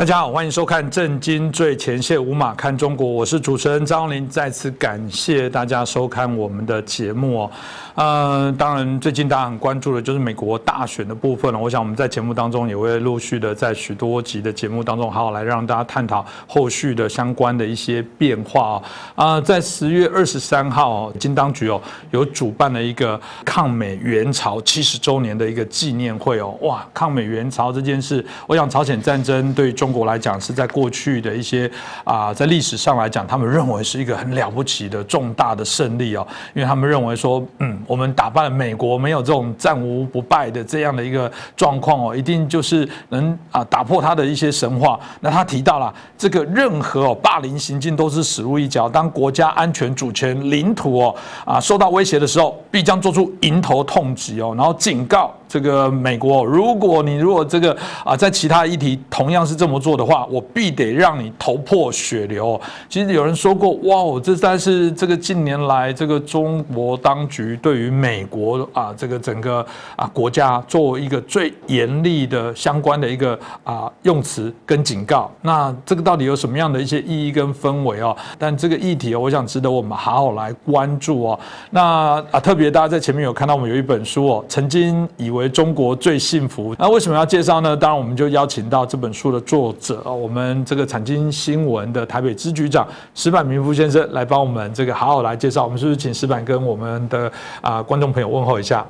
大家好，欢迎收看《震惊最前线》，无马看中国，我是主持人张林。再次感谢大家收看我们的节目哦。呃，当然，最近大家很关注的就是美国大选的部分了。我想我们在节目当中也会陆续的在许多集的节目当中，好好来让大家探讨后续的相关的一些变化啊。啊，在十月二十三号，金当局哦有主办了一个抗美援朝七十周年的一个纪念会哦。哇，抗美援朝这件事，我想朝鲜战争对中中国来讲是在过去的一些啊，在历史上来讲，他们认为是一个很了不起的重大的胜利哦，因为他们认为说，嗯。我们打败了美国，没有这种战无不败的这样的一个状况哦，一定就是能啊打破他的一些神话。那他提到了这个任何哦霸凌行径都是死路一条，当国家安全、主权、领土哦啊受到威胁的时候，必将做出迎头痛击哦，然后警告。这个美国，如果你如果这个啊，在其他议题同样是这么做的话，我必得让你头破血流。其实有人说过，哇，这算是这个近年来这个中国当局对于美国啊这个整个啊国家作为一个最严厉的相关的一个啊用词跟警告。那这个到底有什么样的一些意义跟氛围哦？但这个议题，我想值得我们好好来关注哦。那啊，特别大家在前面有看到我们有一本书哦，曾经以为。为中国最幸福，那为什么要介绍呢？当然，我们就邀请到这本书的作者，我们这个产经新闻的台北支局长石板明夫先生来帮我们这个好好来介绍。我们是不是请石板跟我们的啊观众朋友问候一下？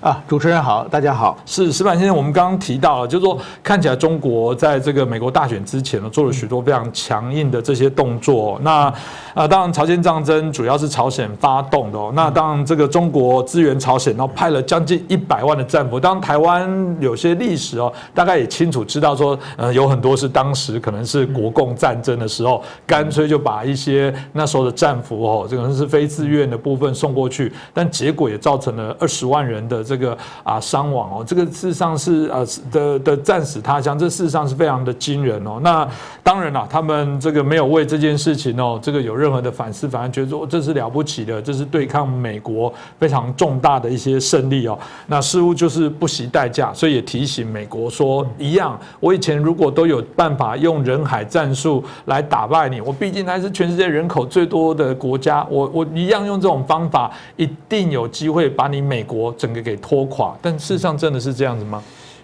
啊，主持人好，大家好。是石板先生，我们刚刚提到了，就是说看起来中国在这个美国大选之前呢，做了许多非常强硬的这些动作。那啊，当然朝鲜战争主要是朝鲜发动的。那当然这个中国支援朝鲜，然后派了将近一百万的战俘。当台湾有些历史哦，大概也清楚知道说，呃，有很多是当时可能是国共战争的时候，干脆就把一些那时候的战俘哦，这可能是非自愿的部分送过去，但结果也造成了二十万人的。这个啊伤亡哦，这个事实上是呃的的战死他乡，这事实上是非常的惊人哦。那当然了，他们这个没有为这件事情哦，这个有任何的反思，反而觉得说这是了不起的，这是对抗美国非常重大的一些胜利哦。那似乎就是不惜代价，所以也提醒美国说，一样，我以前如果都有办法用人海战术来打败你，我毕竟还是全世界人口最多的国家，我我一样用这种方法，一定有机会把你美国整个给。拖垮，但事实上真的是这样子吗？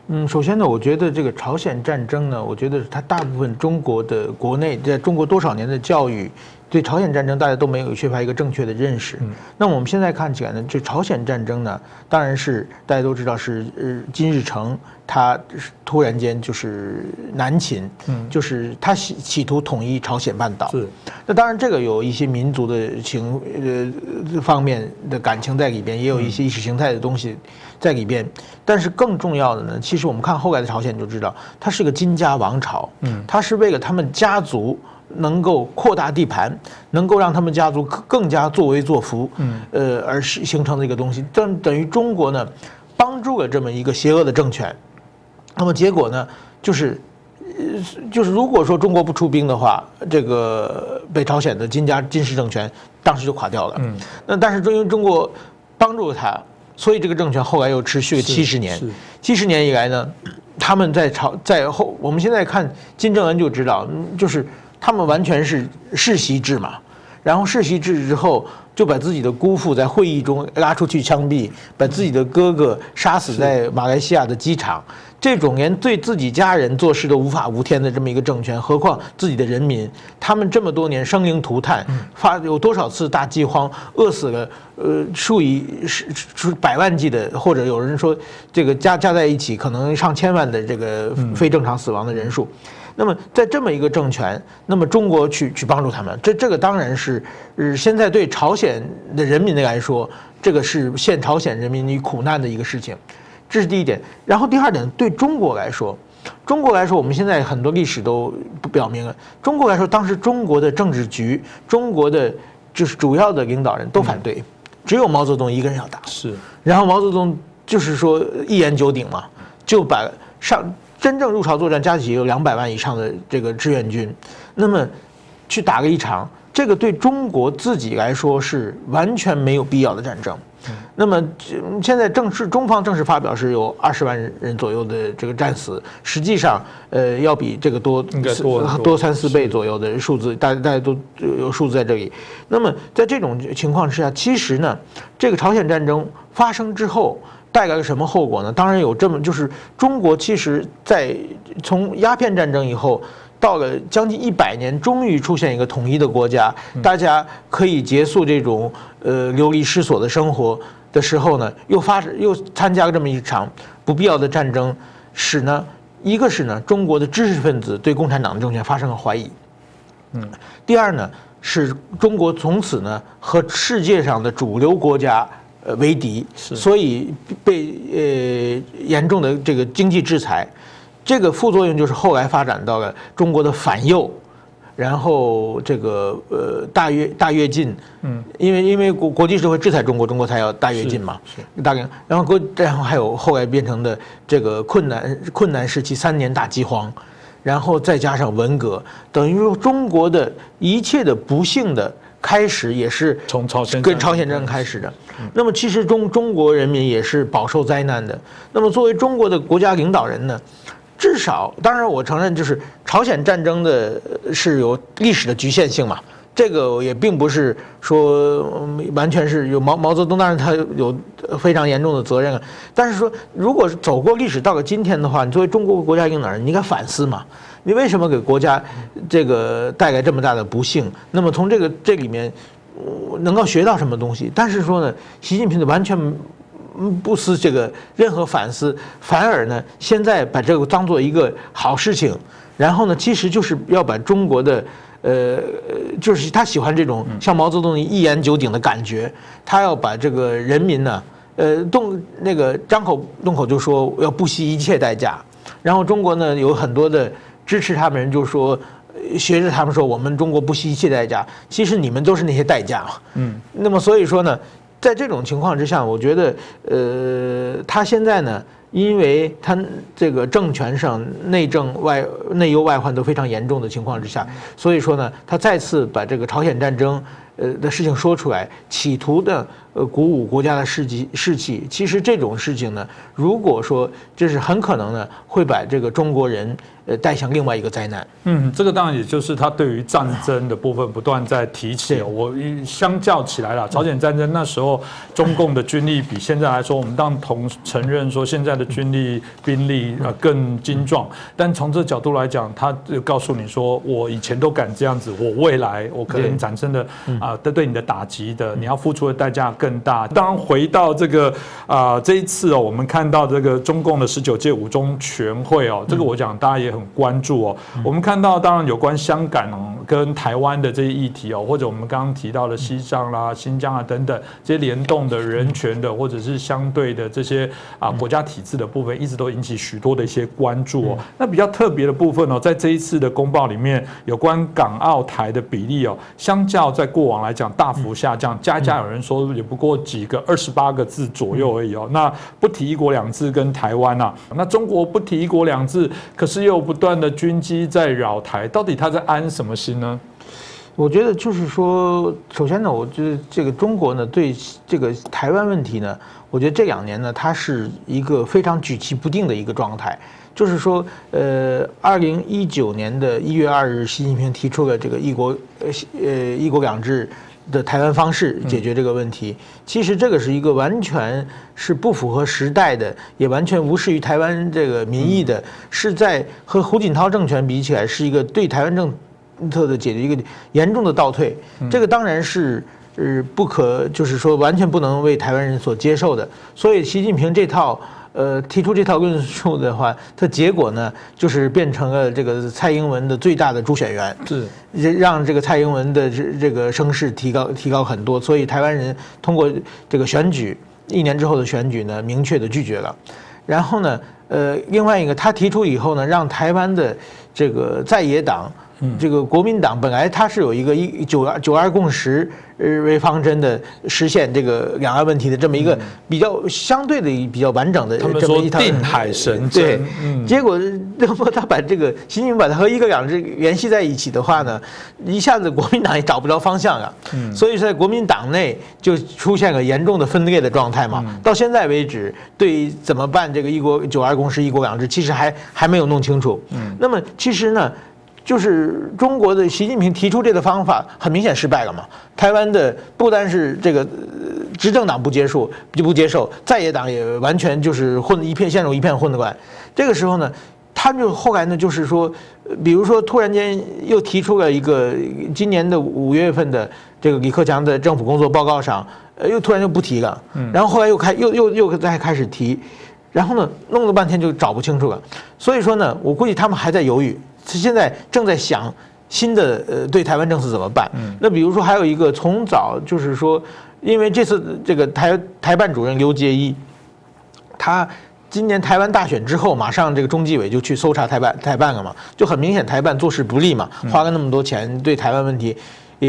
嗯，首先呢，我觉得这个朝鲜战争呢，我觉得它大部分中国的国内在中国多少年的教育。对朝鲜战争，大家都没有缺乏一个正确的认识。那我们现在看起来呢，就朝鲜战争呢，当然是大家都知道是呃金日成他突然间就是南侵，就是他企企图统一朝鲜半岛。是。那当然这个有一些民族的情呃方面的感情在里边，也有一些意识形态的东西在里边。但是更重要的呢，其实我们看后来的朝鲜就知道，它是个金家王朝。嗯。它是为了他们家族。能够扩大地盘，能够让他们家族更加作威作福，嗯，呃，而是形成的一个东西。等等于中国呢，帮助了这么一个邪恶的政权，那么结果呢，就是，呃，就是如果说中国不出兵的话，这个北朝鲜的金家金氏政权当时就垮掉了。嗯，那但是因为中国帮助了他，所以这个政权后来又持续了七十年。七十年以来呢，他们在朝在后，我们现在看金正恩就知道，就是。他们完全是世袭制嘛，然后世袭制之后，就把自己的姑父在会议中拉出去枪毙，把自己的哥哥杀死在马来西亚的机场，这种连对自己家人做事都无法无天的这么一个政权，何况自己的人民，他们这么多年生灵涂炭，发有多少次大饥荒，饿死了呃数以十数百万计的，或者有人说这个加加在一起可能上千万的这个非正常死亡的人数。那么，在这么一个政权，那么中国去去帮助他们，这这个当然是，呃，现在对朝鲜的人民来说，这个是陷朝鲜人民于苦难的一个事情，这是第一点。然后第二点，对中国来说，中国来说，我们现在很多历史都不表明了，中国来说，当时中国的政治局，中国的就是主要的领导人都反对，只有毛泽东一个人要打。是。然后毛泽东就是说一言九鼎嘛，就把上。真正入朝作战，加起有两百万以上的这个志愿军，那么去打个一场，这个对中国自己来说是完全没有必要的战争。那么现在正式中方正式发表是有二十万人左右的这个战死，实际上呃要比这个多多三四倍左右的数字，大家大家都有数字在这里。那么在这种情况之下，其实呢，这个朝鲜战争发生之后。带来了什么后果呢？当然有这么，就是中国其实，在从鸦片战争以后，到了将近一百年，终于出现一个统一的国家，大家可以结束这种呃流离失所的生活的时候呢，又发又参加了这么一场不必要的战争，使呢，一个是呢，中国的知识分子对共产党的政权发生了怀疑，嗯，第二呢，是中国从此呢和世界上的主流国家。呃，为敌，所以被呃严重的这个经济制裁，这个副作用就是后来发展到了中国的反右，然后这个呃大跃大跃进，嗯，因为因为国国际社会制裁中国，中国才要大跃进嘛，是。大概，然后国然后还有后来变成的这个困难困难时期三年大饥荒，然后再加上文革，等于说中国的一切的不幸的。开始也是从朝鲜跟朝鲜战争开始的，那么其实中中国人民也是饱受灾难的。那么作为中国的国家领导人呢，至少当然我承认，就是朝鲜战争的是有历史的局限性嘛，这个也并不是说完全是有毛毛泽东，当然他有非常严重的责任。但是说，如果是走过历史到了今天的话，你作为中国国家领导人，你应该反思嘛。你为什么给国家这个带来这么大的不幸？那么从这个这里面能够学到什么东西？但是说呢，习近平的完全不思这个任何反思，反而呢现在把这个当做一个好事情，然后呢其实就是要把中国的呃就是他喜欢这种像毛泽东一言九鼎的感觉，他要把这个人民呢呃动那个张口动口就说要不惜一切代价，然后中国呢有很多的。支持他们人就说，学着他们说，我们中国不惜一切代价。其实你们都是那些代价嘛。嗯。那么所以说呢，在这种情况之下，我觉得，呃，他现在呢，因为他这个政权上内政外内忧外患都非常严重的情况之下，所以说呢，他再次把这个朝鲜战争呃的事情说出来，企图的呃鼓舞国家的士气士气。其实这种事情呢，如果说这是很可能呢，会把这个中国人。呃，带向另外一个灾难。嗯，这个当然也就是他对于战争的部分不断在提起。我相较起来了，朝鲜战争那时候中共的军力比现在来说，我们当同承认说现在的军力兵力呃更精壮。但从这角度来讲，他就告诉你说，我以前都敢这样子，我未来我可能产生的啊对对你的打击的，你要付出的代价更大。当回到这个啊这一次哦，我们看到这个中共的十九届五中全会哦，这个我讲大家也。很关注哦，我们看到当然有关香港跟台湾的这些议题哦，或者我们刚刚提到的西藏啦、新疆啊等等这些联动的人权的或者是相对的这些啊国家体制的部分，一直都引起许多的一些关注哦。那比较特别的部分哦，在这一次的公报里面，有关港澳台的比例哦，相较在过往来讲大幅下降，家家有人说也不过几个二十八个字左右而已哦。那不提一国两制跟台湾呐，那中国不提一国两制，可是又不断的军机在扰台，到底他在安什么心呢？我觉得就是说，首先呢，我觉得这个中国呢，对这个台湾问题呢，我觉得这两年呢，它是一个非常举棋不定的一个状态。就是说，呃，二零一九年的一月二日，习近平提出了这个一国呃呃一国两制。的台湾方式解决这个问题，其实这个是一个完全是不符合时代的，也完全无视于台湾这个民意的，是在和胡锦涛政权比起来，是一个对台湾政策的解决一个严重的倒退。这个当然是呃不可，就是说完全不能为台湾人所接受的。所以习近平这套。呃，提出这套论述的话，它结果呢，就是变成了这个蔡英文的最大的助选员，是让这个蔡英文的这这个声势提高提高很多。所以台湾人通过这个选举，一年之后的选举呢，明确的拒绝了。然后呢，呃，另外一个他提出以后呢，让台湾的这个在野党这个国民党本来它是有一个一九二九二共识为方针的实现这个两岸问题的这么一个比较相对的比较完整的这么一套定海神针。对，结果那么他把这个习近平把它和一国两制联系在一起的话呢，一下子国民党也找不着方向啊。所以在国民党内就出现了严重的分裂的状态嘛。到现在为止，对怎么办这个一国九二共识一国两制，其实还还没有弄清楚。那么其实呢？就是中国的习近平提出这个方法，很明显失败了嘛。台湾的不单是这个执政党不接受，就不接受，在野党也完全就是混一片，陷入一片混乱。这个时候呢，他就后来呢，就是说，比如说突然间又提出了一个今年的五月份的这个李克强的政府工作报告上，呃，又突然就不提了。然后后来又开又又又再开始提，然后呢，弄了半天就找不清楚了。所以说呢，我估计他们还在犹豫。他现在正在想新的呃对台湾政策怎么办？那比如说还有一个从早就是说，因为这次这个台台办主任刘杰一，他今年台湾大选之后，马上这个中纪委就去搜查台办台办了嘛，就很明显台办做事不力嘛，花了那么多钱对台湾问题，呃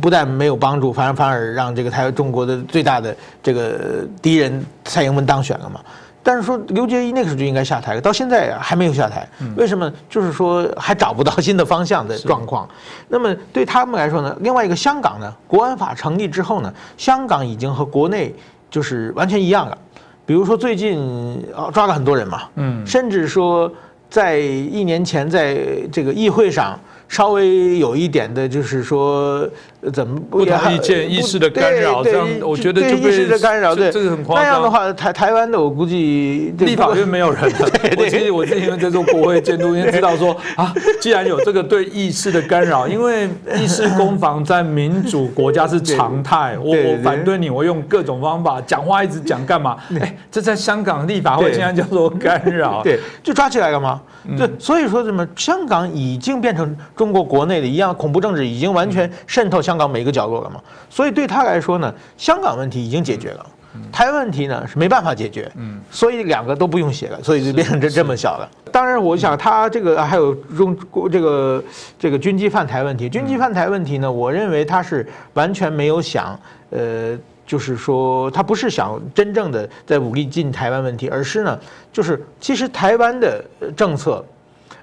不但没有帮助，反而反而让这个台湾中国的最大的这个敌人蔡英文当选了嘛。但是说刘杰一那个时候就应该下台，到现在还没有下台，为什么？就是说还找不到新的方向的状况。那么对他们来说呢？另外一个香港呢？国安法成立之后呢？香港已经和国内就是完全一样了。比如说最近啊抓了很多人嘛，嗯，甚至说在一年前在这个议会上。稍微有一点的，就是说，怎么不同意见、意识的干扰，这样我觉得就意识的干扰，对，这个很夸张。那样的话，台台湾的我估计立法院没有人了。我其实我之前在做国会监督，因为知道说啊，既然有这个对意识的干扰，因为意识攻防在民主国家是常态，我我反对你，我用各种方法讲话一直讲干嘛？哎，这在香港立法会竟然叫做干扰，对，就抓起来干嘛？对，所以说什么，香港已经变成。中国国内的一样恐怖政治已经完全渗透香港每个角落了嘛，所以对他来说呢，香港问题已经解决了，台湾问题呢是没办法解决，嗯，所以两个都不用写了，所以就变成这这么小了。当然，我想他这个还有中这个这个军机犯台问题，军机犯台问题呢，我认为他是完全没有想，呃，就是说他不是想真正的在武力进台湾问题，而是呢，就是其实台湾的政策。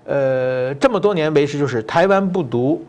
呃，这么多年维持就是台湾不独，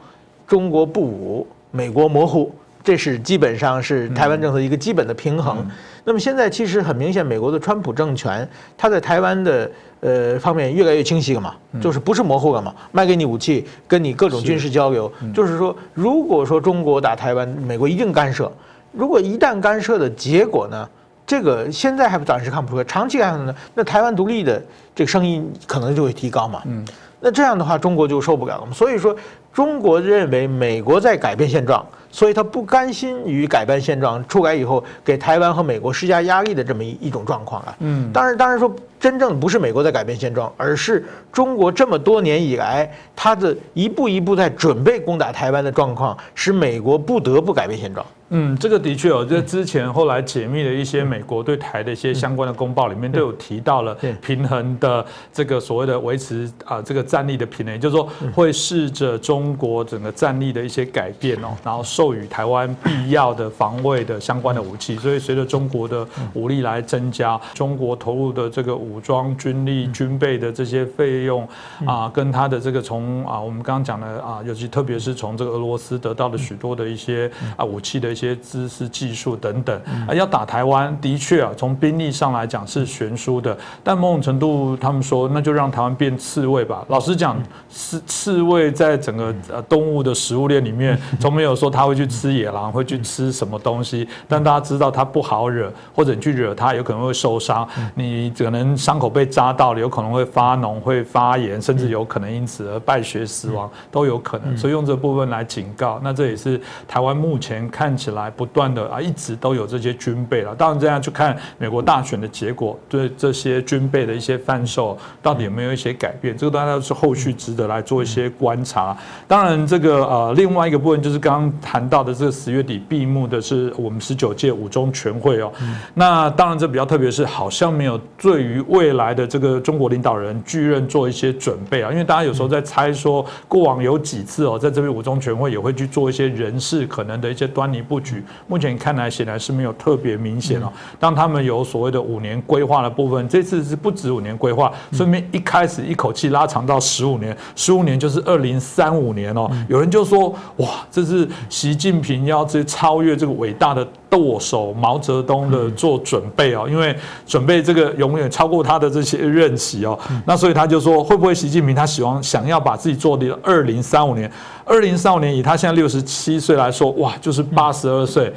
中国不武，美国模糊，这是基本上是台湾政策一个基本的平衡。那么现在其实很明显，美国的川普政权，他在台湾的呃方面越来越清晰了嘛，就是不是模糊了嘛，卖给你武器，跟你各种军事交流，就是说，如果说中国打台湾，美国一定干涉。如果一旦干涉的结果呢，这个现在还不暂时看不出来，长期看呢，那台湾独立的这个声音可能就会提高嘛。嗯。那这样的话，中国就受不了了。所以说，中国认为美国在改变现状，所以他不甘心于改变现状出改以后给台湾和美国施加压力的这么一一种状况啊。嗯，当然，当然说真正不是美国在改变现状，而是中国这么多年以来，他的一步一步在准备攻打台湾的状况，使美国不得不改变现状。嗯，这个的确哦，在之前后来解密的一些美国对台的一些相关的公报里面，都有提到了平衡的这个所谓的维持啊这个战力的平衡，也就是说会试着中国整个战力的一些改变哦，然后授予台湾必要的防卫的相关的武器。所以随着中国的武力来增加，中国投入的这个武装军力军备的这些费用啊，跟他的这个从啊我们刚刚讲的啊，尤其特别是从这个俄罗斯得到的许多的一些啊武器的一些。些知识、技术等等啊，要打台湾，的确啊，从兵力上来讲是悬殊的。但某种程度，他们说，那就让台湾变刺猬吧。老实讲，刺刺猬在整个呃动物的食物链里面，从没有说它会去吃野狼，会去吃什么东西。但大家知道它不好惹，或者你去惹它，有可能会受伤。你可能伤口被扎到了，有可能会发脓、会发炎，甚至有可能因此而败血死亡都有可能。所以用这部分来警告，那这也是台湾目前看起来。不断的啊，一直都有这些军备了。当然，这样去看美国大选的结果，对这些军备的一些贩售，到底有没有一些改变？这个当然是后续值得来做一些观察。当然，这个呃，另外一个部分就是刚刚谈。谈到的这个十月底闭幕的是我们十九届五中全会哦。那当然这比较特别是，好像没有对于未来的这个中国领导人继任做一些准备啊。因为大家有时候在猜说，过往有几次哦，在这边五中全会也会去做一些人事可能的一些端倪布局。目前看来显然是没有特别明显哦。当他们有所谓的五年规划的部分，这次是不止五年规划，顺便一开始一口气拉长到十五年，十五年就是二零三五年哦。有人就说，哇，这是习近平要去超越这个伟大的舵手毛泽东的做准备哦，因为准备这个永远超过他的这些任期哦。那所以他就说，会不会习近平他喜欢想要把自己做的二零三五年，二零三五年以他现在六十七岁来说，哇，就是八十二岁。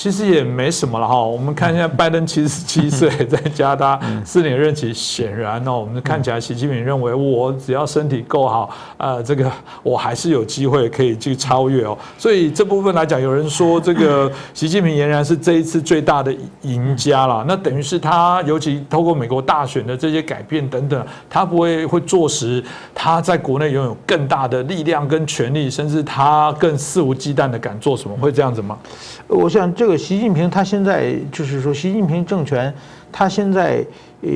其实也没什么了哈，我们看一下拜登七十七岁，在加大四年任期，显然哦，我们看起来习近平认为我只要身体够好，呃，这个我还是有机会可以去超越哦。所以这部分来讲，有人说这个 习近平俨然是这一次最大的赢家了。那等于是他，尤其透过美国大选的这些改变等等，他不会会坐实他在国内拥有更大的力量跟权力，甚至他更肆无忌惮的敢做什么，会这样子吗？我想这个习近平他现在就是说，习近平政权他现在呃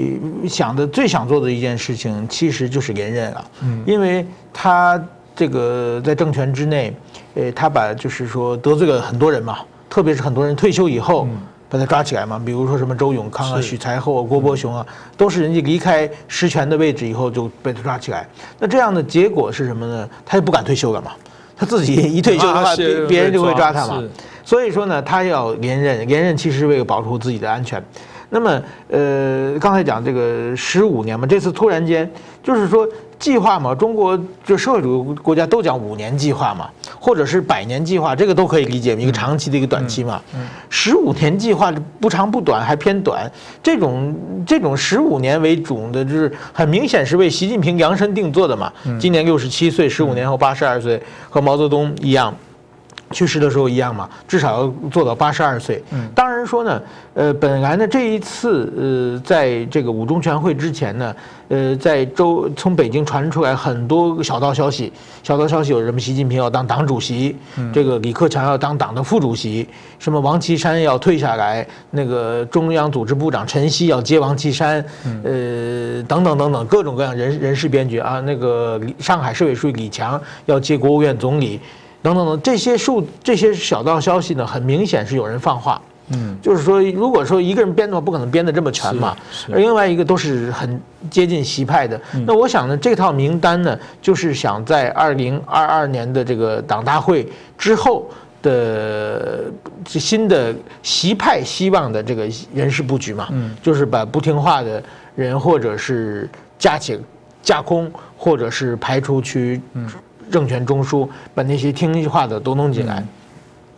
想的最想做的一件事情，其实就是连任了。嗯，因为他这个在政权之内，呃，他把就是说得罪了很多人嘛，特别是很多人退休以后把他抓起来嘛，比如说什么周永康啊、许才厚啊、郭伯雄啊，都是人家离开实权的位置以后就被他抓起来。那这样的结果是什么呢？他也不敢退休了嘛，他自己一退休的话，别别人就会抓他嘛。所以说呢，他要连任，连任其实是为了保护自己的安全。那么，呃，刚才讲这个十五年嘛，这次突然间就是说计划嘛，中国就社会主义国家都讲五年计划嘛，或者是百年计划，这个都可以理解，一个长期的一个短期嘛。十五年计划不长不短，还偏短，这种这种十五年为主的，就是很明显是为习近平量身定做的嘛。今年六十七岁，十五年后八十二岁，和毛泽东一样。去世的时候一样嘛，至少要做到八十二岁。当然说呢，呃，本来呢这一次，呃，在这个五中全会之前呢，呃，在周从北京传出来很多小道消息，小道消息有什么？习近平要当党主席，这个李克强要当党的副主席，什么王岐山要退下来，那个中央组织部长陈希要接王岐山，呃，等等等等，各种各样人人事编局啊，那个上海市委书记李强要接国务院总理。等等等，这些数这些小道消息呢，很明显是有人放话。嗯，就是说，如果说一个人编的话，不可能编的这么全嘛。而另外一个都是很接近习派的。那我想呢，这套名单呢，就是想在二零二二年的这个党大会之后的新的习派希望的这个人事布局嘛。嗯，就是把不听话的人，或者是架起架空，或者是排除去。嗯。政权中枢把那些听话的都弄进来，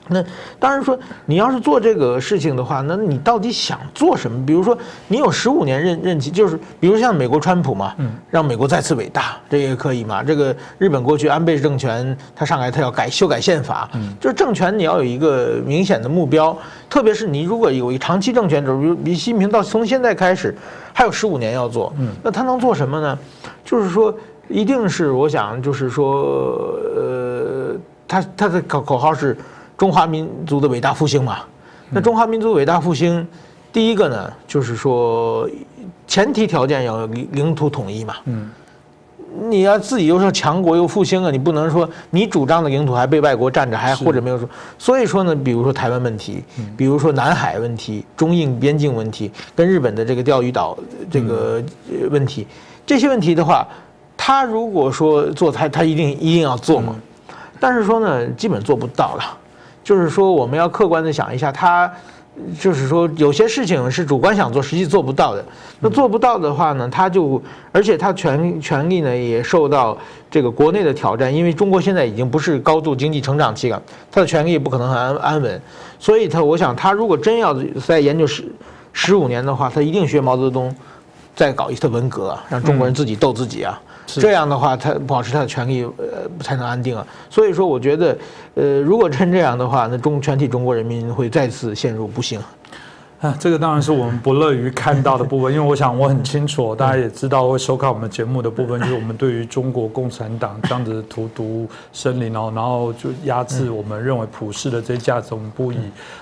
那当然说你要是做这个事情的话，那你到底想做什么？比如说你有十五年任任期，就是比如像美国川普嘛，让美国再次伟大，这也可以嘛？这个日本过去安倍政权他上来他要改修改宪法，就是政权你要有一个明显的目标，特别是你如果有一长期政权，比如比习近平到从现在开始还有十五年要做，那他能做什么呢？就是说。一定是我想，就是说，呃，他他的口口号是中华民族的伟大复兴嘛。那中华民族伟大复兴，第一个呢，就是说，前提条件要领领土统一嘛。嗯。你要自己又说强国又复兴啊，你不能说你主张的领土还被外国占着，还或者没有说。所以说呢，比如说台湾问题，比如说南海问题、中印边境问题，跟日本的这个钓鱼岛这个问题，这些问题的话。他如果说做，他他一定一定要做嘛，但是说呢，基本做不到了。就是说，我们要客观的想一下，他就是说有些事情是主观想做，实际做不到的。那做不到的话呢，他就而且他权权力呢也受到这个国内的挑战，因为中国现在已经不是高度经济成长期了，他的权力不可能很安安稳。所以他，我想他如果真要在研究十十五年的话，他一定学毛泽东，再搞一次文革，让中国人自己斗自己啊。这样的话，他保持他的权利，呃，才能安定啊。所以说，我觉得，呃，如果真这样的话，那中全体中国人民会再次陷入不幸。啊，这个当然是我们不乐于看到的部分，因为我想我很清楚，大家也知道会收看我们节目的部分，就是我们对于中国共产党这样子荼毒生灵哦，然后就压制我们认为普世的这些价值，我们不以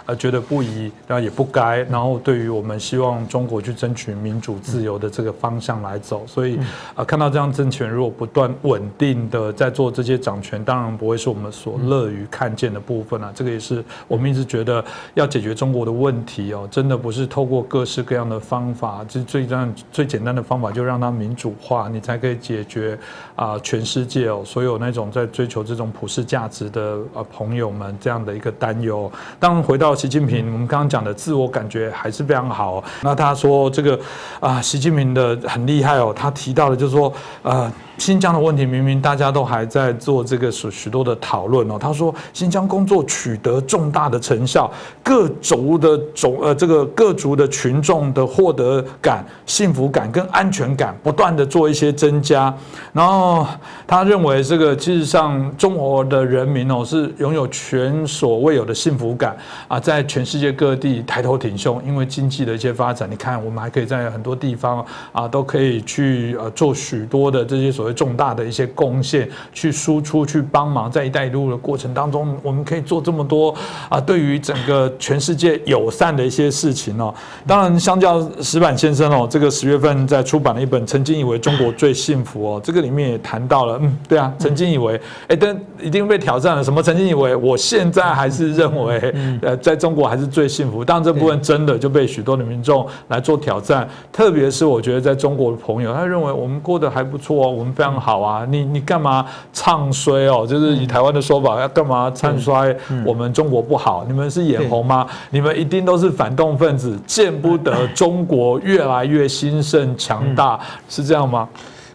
呃觉得不宜，然后也不该，然后对于我们希望中国去争取民主自由的这个方向来走，所以啊，看到这样政权如果不断稳定的在做这些掌权，当然不会是我们所乐于看见的部分啊，这个也是我们一直觉得要解决中国的问题哦，真真的不是透过各式各样的方法，就最样最简单的方法，就让它民主化，你才可以解决啊全世界哦所有那种在追求这种普世价值的呃朋友们这样的一个担忧。当回到习近平，我们刚刚讲的自我感觉还是非常好。那他说这个啊，习近平的很厉害哦，他提到的就是说呃。新疆的问题明明大家都还在做这个许许多的讨论哦。他说新疆工作取得重大的成效，各族的种呃这个各族的群众的获得感、幸福感跟安全感不断的做一些增加。然后他认为这个事实上中国的人民哦是拥有前所未有的幸福感啊，在全世界各地抬头挺胸，因为经济的一些发展，你看我们还可以在很多地方啊都可以去呃做许多的这些所。为重大的一些贡献，去输出、去帮忙，在“一带一路”的过程当中，我们可以做这么多啊，对于整个全世界友善的一些事情哦。当然，相较石板先生哦，这个十月份在出版了一本《曾经以为中国最幸福》哦，这个里面也谈到了，嗯，对啊，曾经以为，哎，但一定被挑战了。什么？曾经以为，我现在还是认为，呃，在中国还是最幸福。当然，这部分真的就被许多的民众来做挑战，特别是我觉得在中国的朋友，他认为我们过得还不错哦，我们。非常好啊，你你干嘛唱衰哦？就是以台湾的说法，要干嘛唱衰我们中国不好？你们是眼红吗？你们一定都是反动分子，见不得中国越来越兴盛强大，是这样吗？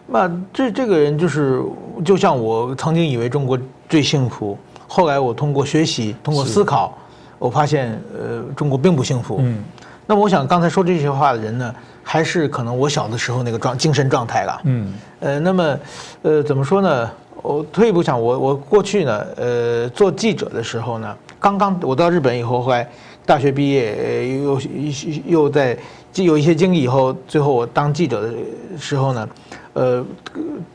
那这这个人就是，就像我曾经以为中国最幸福，后来我通过学习，通过思考，我发现呃，中国并不幸福。嗯，那么我想刚才说这些话的人呢？还是可能我小的时候那个状精神状态了。嗯，呃，那么，呃，怎么说呢？我退一步想，我我过去呢，呃，做记者的时候呢，刚刚我到日本以后，后来大学毕业，又又在有一些经历以后，最后我当记者的时候呢，呃，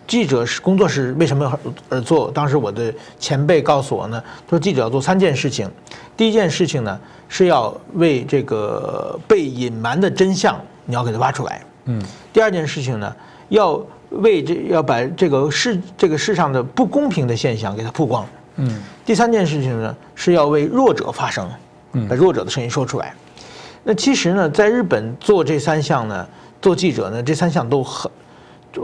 记者是工作是为什么而做？当时我的前辈告诉我呢，说记者要做三件事情，第一件事情呢是要为这个被隐瞒的真相。你要给它挖出来，嗯。第二件事情呢，要为这要把这个世这个世上的不公平的现象给它曝光，嗯。第三件事情呢，是要为弱者发声，嗯，把弱者的声音说出来。那其实呢，在日本做这三项呢，做记者呢，这三项都很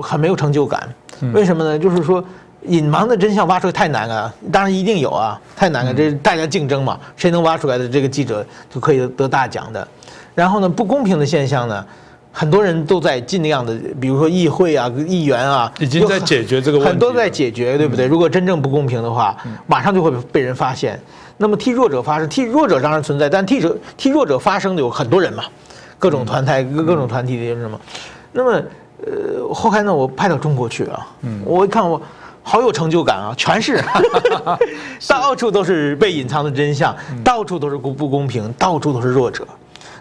很没有成就感。为什么呢？就是说，隐瞒的真相挖出来太难了，当然一定有啊，太难了。这大家竞争嘛，谁能挖出来的这个记者就可以得大奖的。然后呢，不公平的现象呢，很多人都在尽量的，比如说议会啊、议员啊，已经在解决这个问题，很多在解决，对不对？如果真正不公平的话，马上就会被人发现。那么替弱者发声，替弱者当然存在，但替者替弱者发声的有很多人嘛，各种团体、各各种团体的什么。那么，呃，后来呢，我派到中国去啊，嗯，我一看我好有成就感啊，全 是，到处都是被隐藏的真相，到处都是不不公平，到处都是弱者。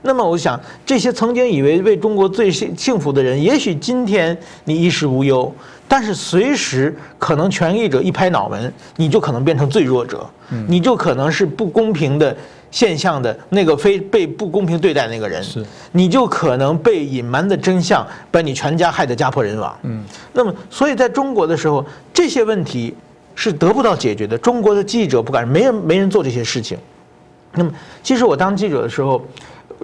那么我想，这些曾经以为为中国最幸幸福的人，也许今天你衣食无忧，但是随时可能权力者一拍脑门，你就可能变成最弱者，你就可能是不公平的现象的那个非被不公平对待那个人，是，你就可能被隐瞒的真相把你全家害得家破人亡。嗯，那么所以在中国的时候，这些问题是得不到解决的。中国的记者不敢，没人没人做这些事情。那么，其实我当记者的时候。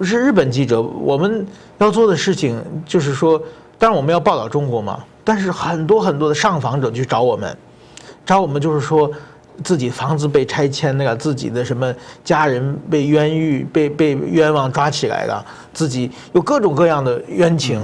是日本记者，我们要做的事情就是说，当然我们要报道中国嘛。但是很多很多的上访者去找我们，找我们就是说，自己房子被拆迁那个，自己的什么家人被冤狱、被被冤枉抓起来了，自己有各种各样的冤情。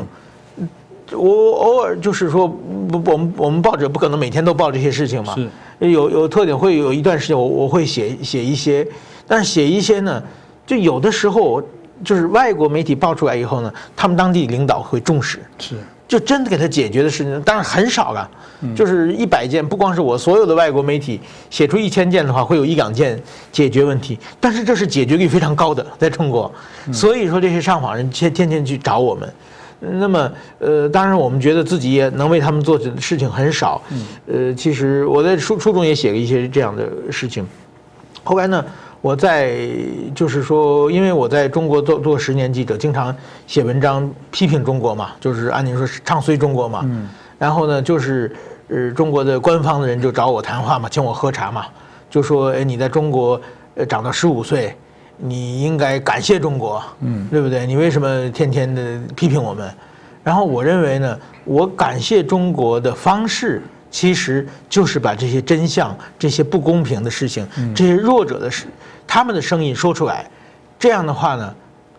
我偶尔就是说，不，我们我们报纸不可能每天都报这些事情嘛。是。有有特点，会有一段时间我我会写写一些，但是写一些呢，就有的时候。就是外国媒体报出来以后呢，他们当地领导会重视，是，就真的给他解决的事情，当然很少了，就是一百件，不光是我，所有的外国媒体写出一千件的话，会有一两件解决问题，但是这是解决率非常高的，在中国，所以说这些上访人天天天去找我们，那么呃，当然我们觉得自己也能为他们做的事情很少，呃，其实我在书书中也写了一些这样的事情，后来呢？我在就是说，因为我在中国做做十年记者，经常写文章批评中国嘛，就是按您说唱衰中国嘛。嗯。然后呢，就是呃，中国的官方的人就找我谈话嘛，请我喝茶嘛，就说：“哎，你在中国呃长到十五岁，你应该感谢中国，嗯，对不对？你为什么天天的批评我们？”然后我认为呢，我感谢中国的方式。其实就是把这些真相、这些不公平的事情、这些弱者的事、他们的声音说出来，这样的话呢，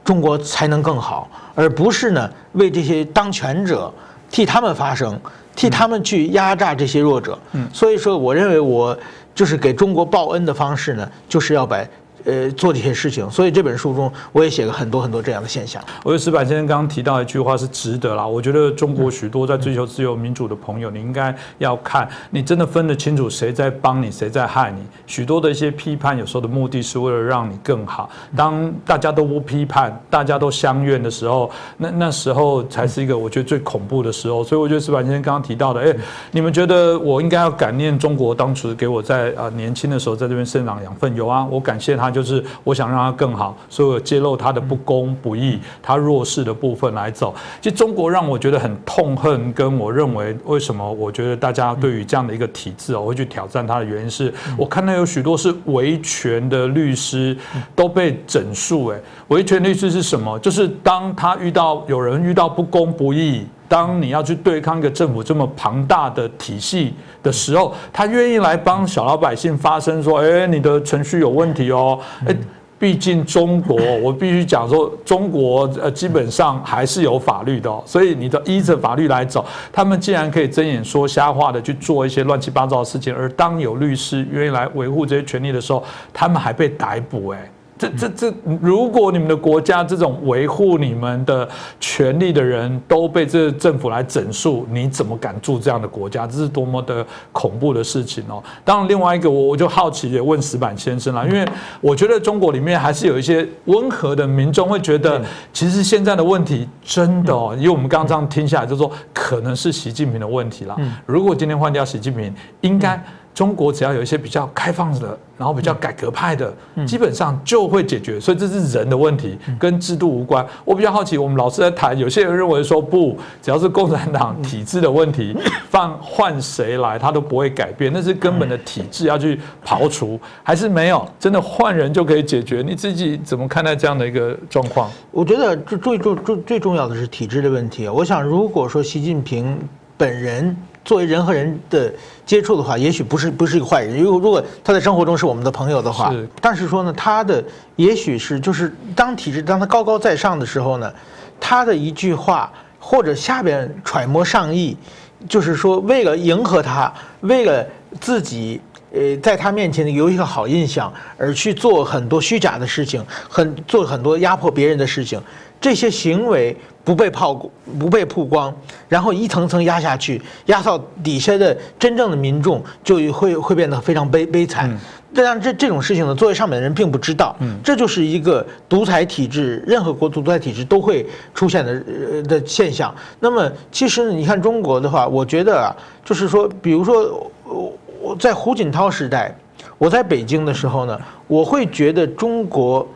中国才能更好，而不是呢为这些当权者替他们发声，替他们去压榨这些弱者。所以说，我认为我就是给中国报恩的方式呢，就是要把。呃，做这些事情，所以这本书中我也写了很多很多这样的现象。我觉得石板先生刚刚提到一句话是值得啦。我觉得中国许多在追求自由民主的朋友，你应该要看，你真的分得清楚谁在帮你，谁在害你。许多的一些批判，有时候的目的是为了让你更好。当大家都不批判，大家都相怨的时候，那那时候才是一个我觉得最恐怖的时候。所以我觉得石板先生刚刚提到的，哎，你们觉得我应该要感念中国当初给我在啊年轻的时候在这边生长养分？有啊，我感谢他。就是我想让他更好，所以我揭露他的不公不义，他弱势的部分来走。其实中国让我觉得很痛恨，跟我认为为什么我觉得大家对于这样的一个体制哦会去挑战他的原因是，我看到有许多是维权的律师都被整肃。哎，维权律师是什么？就是当他遇到有人遇到不公不义。当你要去对抗一个政府这么庞大的体系的时候，他愿意来帮小老百姓发声，说：“哎，你的程序有问题哦。”哎，毕竟中国，我必须讲说，中国呃基本上还是有法律的，所以你的依着法律来走。他们竟然可以睁眼说瞎话的去做一些乱七八糟的事情，而当有律师愿意来维护这些权利的时候，他们还被逮捕，哎。这这这，如果你们的国家这种维护你们的权利的人都被这政府来整肃，你怎么敢住这样的国家？这是多么的恐怖的事情哦！当然，另外一个我我就好奇也问石板先生了，因为我觉得中国里面还是有一些温和的民众会觉得，其实现在的问题真的哦，因为我们刚刚这样听下来，就是说可能是习近平的问题了。如果今天换掉习近平，应该。中国只要有一些比较开放的，然后比较改革派的，基本上就会解决。所以这是人的问题，跟制度无关。我比较好奇，我们老师在谈，有些人认为说不，只要是共产党体制的问题，放换谁来他都不会改变，那是根本的体制要去刨除，还是没有真的换人就可以解决？你自己怎么看待这样的一个状况？我觉得最最最最最重要的是体制的问题。我想，如果说习近平本人。作为人和人的接触的话，也许不是不是一个坏人。如果如果他在生活中是我们的朋友的话，但是说呢，他的也许是就是当体制当他高高在上的时候呢，他的一句话或者下边揣摩上意，就是说为了迎合他，为了自己呃在他面前有一个好印象而去做很多虚假的事情，很做很多压迫别人的事情。这些行为不被曝不被曝光，然后一层层压下去，压到底下的真正的民众就会会变得非常悲悲惨。这样这这种事情呢，作为上面的人并不知道。这就是一个独裁体制，任何国独裁体制都会出现的呃的现象。那么，其实你看中国的话，我觉得啊，就是说，比如说我我在胡锦涛时代，我在北京的时候呢，我会觉得中国。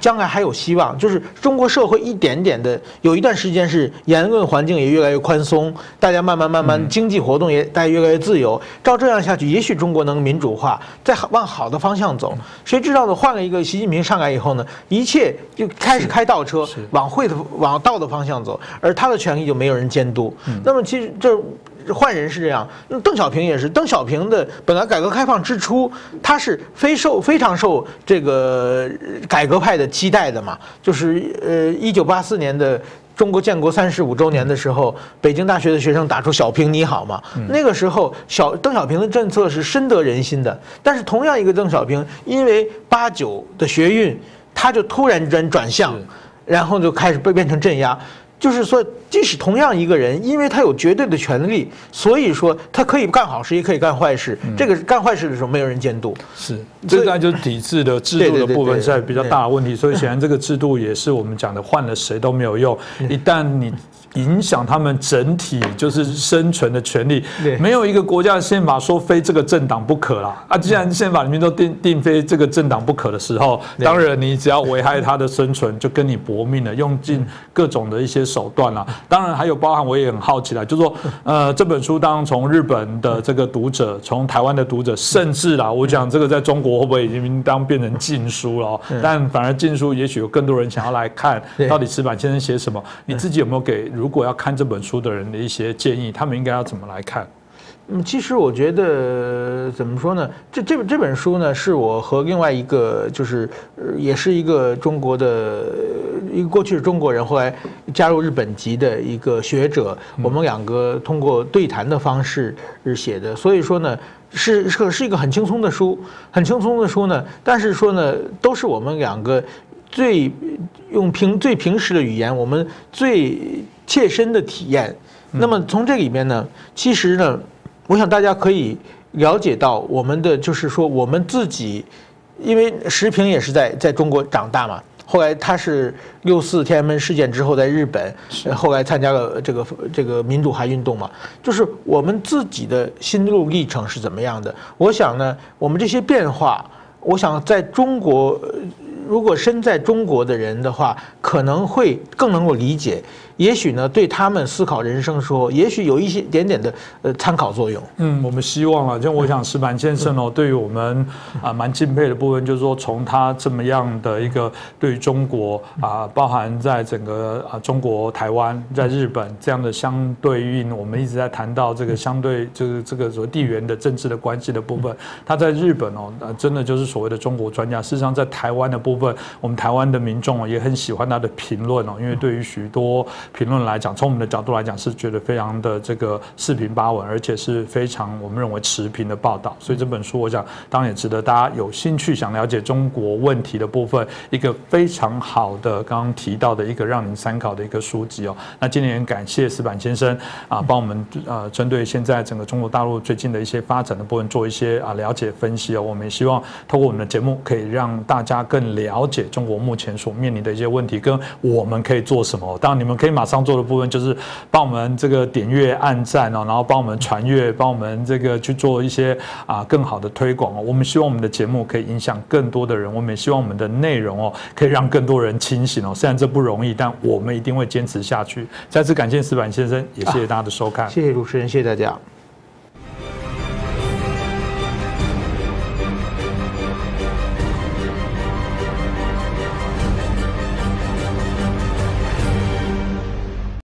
将来还有希望，就是中国社会一点点的，有一段时间是言论环境也越来越宽松，大家慢慢慢慢经济活动也大家越来越自由。照这样下去，也许中国能民主化，再往好的方向走。谁知道呢？换了一个习近平上来以后呢，一切就开始开倒车，往会的往道的方向走，而他的权利就没有人监督。那么其实这。换人是这样，邓小平也是。邓小平的本来改革开放之初，他是非受非常受这个改革派的期待的嘛。就是呃，一九八四年的中国建国三十五周年的时候，北京大学的学生打出“小平你好”嘛。那个时候，小邓小平的政策是深得人心的。但是同样一个邓小平，因为八九的学运，他就突然间转向，然后就开始被变成镇压。就是说，即使同样一个人，因为他有绝对的权利，所以说他可以干好事，也可以干坏事。这个干坏事的时候没有人监督，是这个就是体制的制度的部分在比较大的问题。所以显然这个制度也是我们讲的，换了谁都没有用。一旦你影响他们整体就是生存的权利，没有一个国家的宪法说非这个政党不可啦。啊，既然宪法里面都定定非这个政党不可的时候，当然你只要危害他的生存，就跟你搏命了，用尽各种的一些手段啦。当然还有包含，我也很好奇啦，就是说，呃，这本书当从日本的这个读者，从台湾的读者，甚至啦，我讲这个在中国会不会已经当变成禁书了？但反而禁书，也许有更多人想要来看到底石板先生写什么。你自己有没有给？如果要看这本书的人的一些建议，他们应该要怎么来看？嗯，其实我觉得怎么说呢？这这本这本书呢，是我和另外一个就是也是一个中国的一个过去是中国人，后来加入日本籍的一个学者，我们两个通过对谈的方式写的。所以说呢，是是是一个很轻松的书，很轻松的书呢。但是说呢，都是我们两个最用平最平时的语言，我们最。切身的体验，那么从这里面呢，其实呢，我想大家可以了解到我们的就是说我们自己，因为石平也是在在中国长大嘛，后来他是六四天安门事件之后在日本，后来参加了这个这个民主化运动嘛，就是我们自己的心路历程是怎么样的？我想呢，我们这些变化，我想在中国，如果身在中国的人的话，可能会更能够理解。也许呢，对他们思考人生说，也许有一些点点的呃参考作用。嗯，我们希望啊，就我想石板先生哦，对于我们啊蛮敬佩的部分，就是说从他这么样的一个对于中国啊，包含在整个啊中国台湾在日本这样的相对应，我们一直在谈到这个相对就是这个所谓地缘的政治的关系的部分。他在日本哦，真的就是所谓的中国专家。事实上，在台湾的部分，我们台湾的民众也很喜欢他的评论哦，因为对于许多。评论来讲，从我们的角度来讲，是觉得非常的这个四平八稳，而且是非常我们认为持平的报道。所以这本书，我想当然也值得大家有兴趣想了解中国问题的部分，一个非常好的刚刚提到的一个让您参考的一个书籍哦。那今年感谢石板先生啊，帮我们呃针对现在整个中国大陆最近的一些发展的部分做一些啊了解分析哦。我们也希望透过我们的节目，可以让大家更了解中国目前所面临的一些问题，跟我们可以做什么。当然，你们可以马上做的部分就是帮我们这个点阅、按赞哦，然后帮我们传阅，帮我们这个去做一些啊更好的推广哦。我们希望我们的节目可以影响更多的人，我们也希望我们的内容哦可以让更多人清醒哦。虽然这不容易，但我们一定会坚持下去。再次感谢石板先生，也谢谢大家的收看。谢谢主持人，谢谢大家。